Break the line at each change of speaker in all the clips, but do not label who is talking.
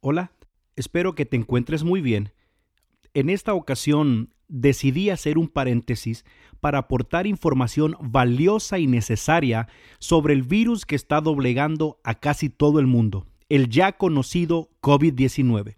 Hola, espero que te encuentres muy bien. En esta ocasión decidí hacer un paréntesis para aportar información valiosa y necesaria sobre el virus que está doblegando a casi todo el mundo, el ya conocido COVID-19.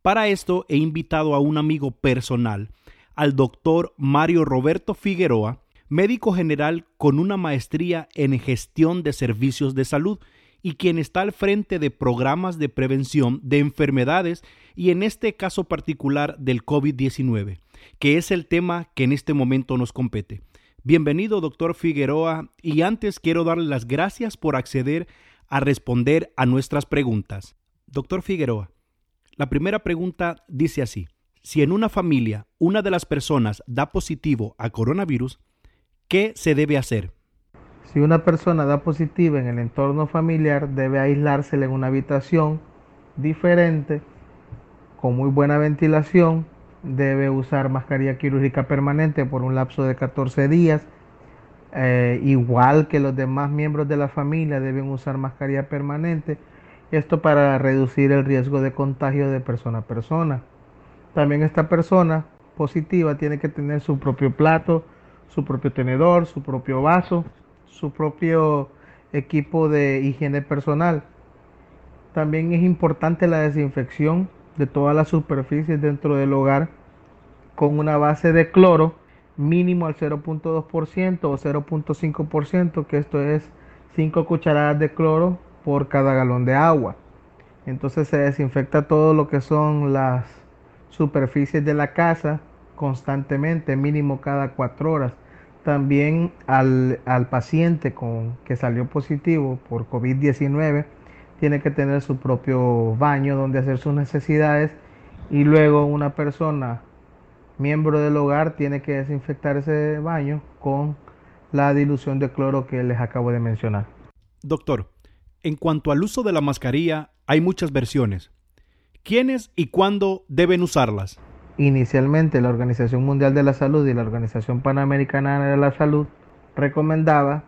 Para esto he invitado a un amigo personal, al doctor Mario Roberto Figueroa, médico general con una maestría en gestión de servicios de salud y quien está al frente de programas de prevención de enfermedades y en este caso particular del COVID-19, que es el tema que en este momento nos compete. Bienvenido, doctor Figueroa, y antes quiero darle las gracias por acceder a responder a nuestras preguntas. Doctor Figueroa, la primera pregunta dice así, si en una familia una de las personas da positivo a coronavirus, ¿qué se debe hacer?
Si una persona da positiva en el entorno familiar, debe aislársela en una habitación diferente, con muy buena ventilación, debe usar mascarilla quirúrgica permanente por un lapso de 14 días, eh, igual que los demás miembros de la familia deben usar mascarilla permanente, esto para reducir el riesgo de contagio de persona a persona. También esta persona positiva tiene que tener su propio plato, su propio tenedor, su propio vaso, su propio equipo de higiene personal. También es importante la desinfección de todas las superficies dentro del hogar con una base de cloro mínimo al 0.2% o 0.5%, que esto es 5 cucharadas de cloro por cada galón de agua. Entonces se desinfecta todo lo que son las superficies de la casa constantemente, mínimo cada 4 horas. También al, paciente con, que salió positivo por COVID-19 tiene que tener su propio baño donde hacer sus necesidades y luego una persona, miembro del hogar, tiene que desinfectar ese baño con la dilución de cloro que les acabo de mencionar.
Doctor, en cuanto al uso de la mascarilla, hay muchas versiones. ¿Quiénes y cuándo deben usarlas?
Inicialmente la Organización Mundial de la Salud y la Organización Panamericana de la Salud recomendaba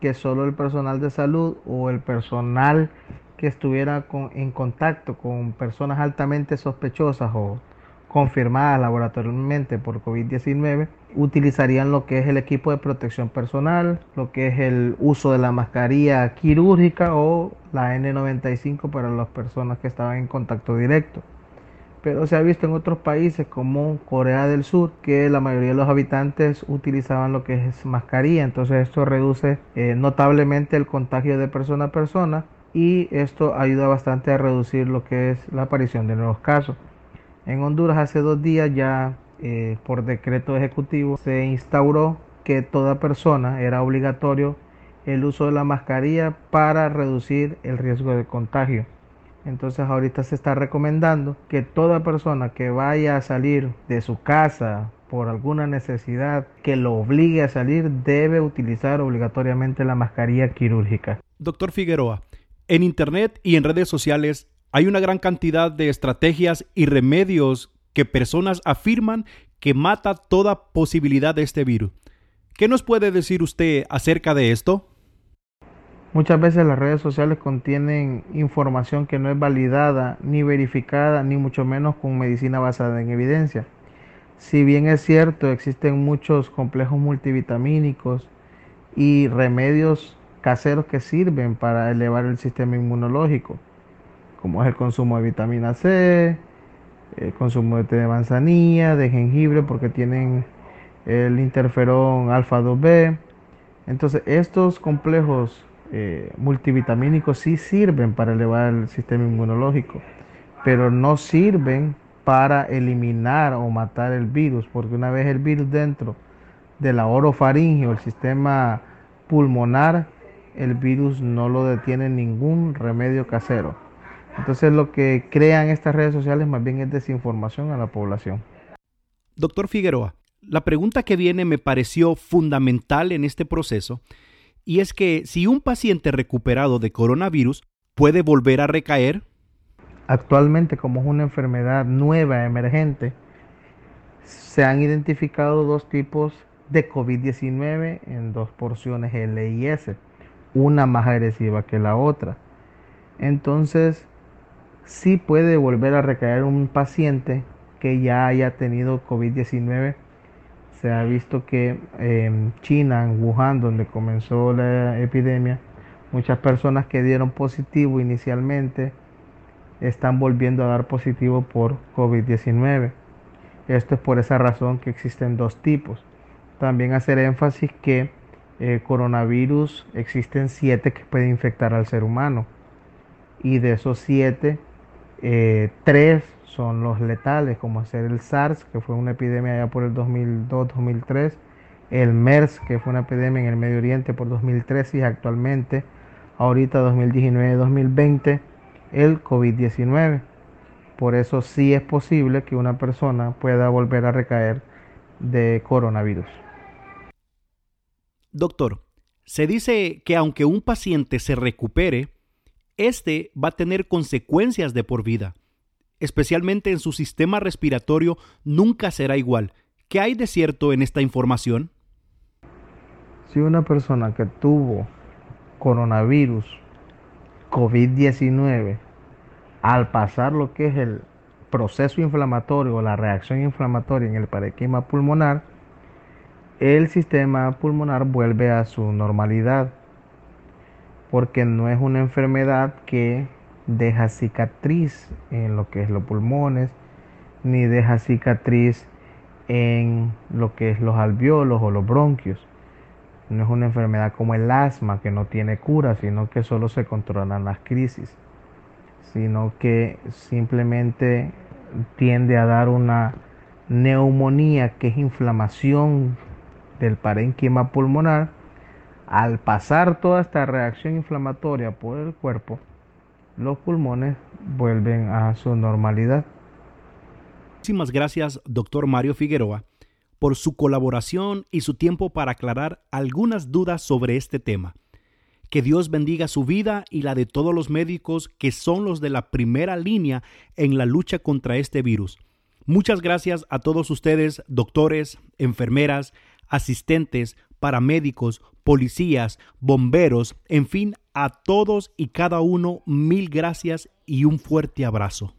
que solo el personal de salud o el personal que estuviera en contacto con personas altamente sospechosas o confirmadas laboratorialmente por COVID-19 utilizarían lo que es el equipo de protección personal, lo que es el uso de la mascarilla quirúrgica o la N95 para las personas que estaban en contacto directo pero se ha visto en otros países como Corea del Sur que la mayoría de los habitantes utilizaban lo que es mascarilla, entonces esto reduce eh, notablemente el contagio de persona a persona y esto ayuda bastante a reducir lo que es la aparición de nuevos casos. En Honduras hace dos días ya eh, por decreto ejecutivo se instauró que toda persona era obligatorio el uso de la mascarilla para reducir el riesgo de contagio. Entonces ahorita se está recomendando que toda persona que vaya a salir de su casa por alguna necesidad que lo obligue a salir debe utilizar obligatoriamente la mascarilla quirúrgica.
Doctor Figueroa, en Internet y en redes sociales hay una gran cantidad de estrategias y remedios que personas afirman que mata toda posibilidad de este virus. ¿Qué nos puede decir usted acerca de esto?
Muchas veces las redes sociales contienen información que no es validada ni verificada, ni mucho menos con medicina basada en evidencia. Si bien es cierto, existen muchos complejos multivitamínicos y remedios caseros que sirven para elevar el sistema inmunológico, como es el consumo de vitamina C, el consumo de de manzanilla, de jengibre, porque tienen el interferón alfa 2B. Entonces, estos complejos eh, multivitamínicos sí sirven para elevar el sistema inmunológico, pero no sirven para eliminar o matar el virus, porque una vez el virus dentro de la orofaringe o el sistema pulmonar, el virus no lo detiene ningún remedio casero. Entonces lo que crean estas redes sociales más bien es desinformación a la población.
Doctor Figueroa, la pregunta que viene me pareció fundamental en este proceso y es que si un paciente recuperado de coronavirus puede volver a recaer.
Actualmente, como es una enfermedad nueva, emergente, se han identificado dos tipos de COVID-19 en dos porciones L y S, una más agresiva que la otra. Entonces, sí puede volver a recaer un paciente que ya haya tenido COVID-19. Se ha visto que en China, en Wuhan, donde comenzó la epidemia, muchas personas que dieron positivo inicialmente están volviendo a dar positivo por COVID-19. Esto es por esa razón que existen dos tipos. También hacer énfasis que eh, coronavirus existen siete que pueden infectar al ser humano. Y de esos siete, eh, tres son los letales, como ser el SARS, que fue una epidemia allá por el 2002-2003, el MERS, que fue una epidemia en el Medio Oriente por 2013 y actualmente, ahorita 2019-2020, el COVID-19. Por eso sí es posible que una persona pueda volver a recaer de coronavirus.
Doctor, se dice que aunque un paciente se recupere, este va a tener consecuencias de por vida, especialmente en su sistema respiratorio nunca será igual. ¿Qué hay de cierto en esta información?
Si una persona que tuvo coronavirus, COVID-19, al pasar lo que es el proceso inflamatorio la reacción inflamatoria en el parequima pulmonar, el sistema pulmonar vuelve a su normalidad, porque no es una enfermedad que deja cicatriz en lo que es los pulmones, ni deja cicatriz en lo que es los alveolos o los bronquios. No es una enfermedad como el asma que no tiene cura, sino que solo se controlan las crisis, sino que simplemente tiende a dar una neumonía que es inflamación del parénquima pulmonar, al pasar toda esta reacción inflamatoria por el cuerpo, los pulmones vuelven a su normalidad.
Muchísimas gracias, doctor Mario Figueroa, por su colaboración y su tiempo para aclarar algunas dudas sobre este tema. Que Dios bendiga su vida y la de todos los médicos que son los de la primera línea en la lucha contra este virus. Muchas gracias a todos ustedes, doctores, enfermeras, asistentes, paramédicos, policías, bomberos, en fin, a todos y cada uno mil gracias y un fuerte abrazo.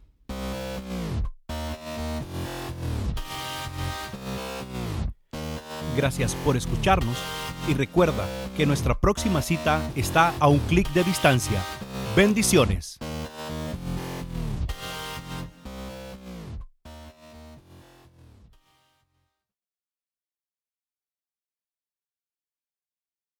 Gracias por escucharnos y recuerda que nuestra próxima cita está a un clic de distancia. Bendiciones.